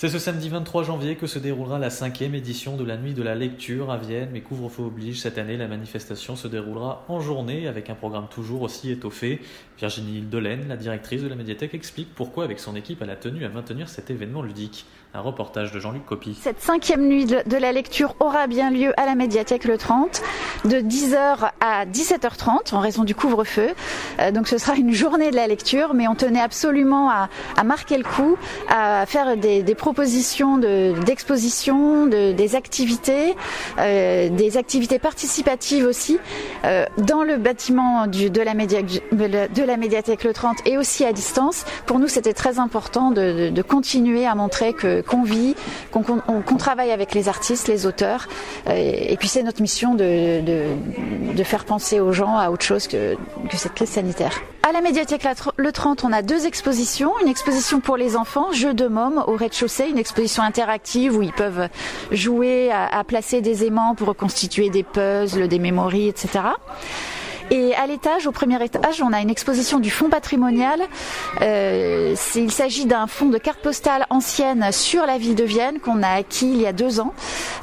C'est ce samedi 23 janvier que se déroulera la cinquième édition de la Nuit de la Lecture à Vienne, mais couvre-feu oblige. Cette année, la manifestation se déroulera en journée avec un programme toujours aussi étoffé. Virginie Delaine, la directrice de la médiathèque, explique pourquoi, avec son équipe, elle a tenu à maintenir cet événement ludique. Un reportage de Jean-Luc Copy. Cette cinquième nuit de la lecture aura bien lieu à la médiathèque le 30, de 10h à 17h30 en raison du couvre-feu. Euh, donc ce sera une journée de la lecture, mais on tenait absolument à, marquer le coup, à faire des, des propositions d'exposition, de, des activités, euh, des activités participatives aussi, euh, dans le bâtiment de, la médiathèque le 30 et aussi à distance. Pour nous, c'était très important de, continuer à montrer que qu'on vit, qu'on qu travaille avec les artistes, les auteurs. Et, et puis c'est notre mission de, faire penser aux gens à autre chose que, que cette crise sanitaire. À la médiathèque le 30, on a deux expositions. Une exposition pour les enfants, Jeux de mômes au rez-de-chaussée, une exposition interactive où ils peuvent jouer à, à placer des aimants pour reconstituer des puzzles, des mémories, etc. Et à l'étage, au premier étage, on a une exposition du fonds patrimonial. Euh, il s'agit d'un fonds de cartes postales anciennes sur la ville de Vienne qu'on a acquis il y a deux ans,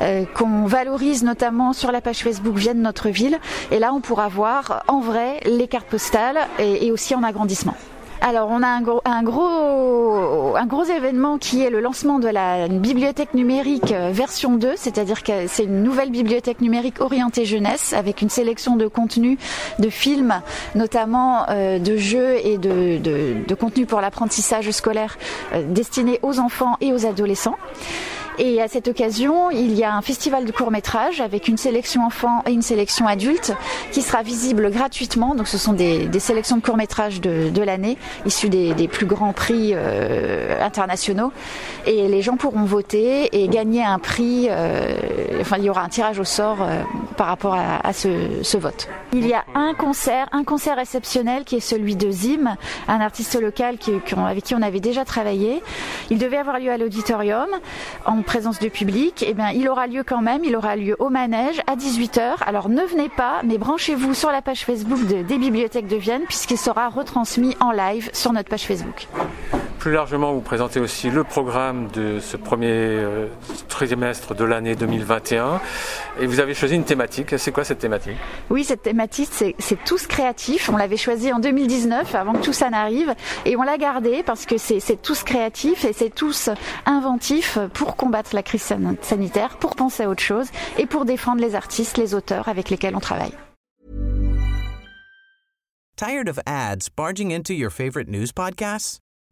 euh, qu'on valorise notamment sur la page Facebook Vienne Notre Ville. Et là, on pourra voir en vrai les cartes postales et, et aussi en agrandissement. Alors on a un gros, un gros, un gros événement qui est le lancement de la bibliothèque numérique version 2, c'est-à-dire que c'est une nouvelle bibliothèque numérique orientée jeunesse avec une sélection de contenus, de films, notamment euh, de jeux et de, de, de contenus pour l'apprentissage scolaire euh, destinés aux enfants et aux adolescents. Et à cette occasion, il y a un festival de court métrage avec une sélection enfants et une sélection adulte qui sera visible gratuitement. Donc ce sont des, des sélections de court métrage de, de l'année, issues des, des, plus grands prix euh, internationaux. Et les gens pourront voter et gagner un prix. Euh, enfin, il y aura un tirage au sort euh, par rapport à, à ce, ce, vote. Il y a un concert, un concert exceptionnel qui est celui de Zim, un artiste local qui, avec qui on avait déjà travaillé. Il devait avoir lieu à l'auditorium en présence du public, eh bien, il aura lieu quand même, il aura lieu au manège à 18h. Alors ne venez pas, mais branchez-vous sur la page Facebook de, des bibliothèques de Vienne puisqu'il sera retransmis en live sur notre page Facebook. Plus largement, vous présentez aussi le programme de ce premier euh, trimestre de l'année 2021 et vous avez choisi une thématique. C'est quoi cette thématique? Oui, cette thématique, c'est tous créatifs. On l'avait choisi en 2019 avant que tout ça n'arrive et on l'a gardé parce que c'est tous créatifs et c'est tous inventifs pour combattre la crise sanitaire, pour penser à autre chose et pour défendre les artistes, les auteurs avec lesquels on travaille. Tired of ads barging into your favorite news podcasts?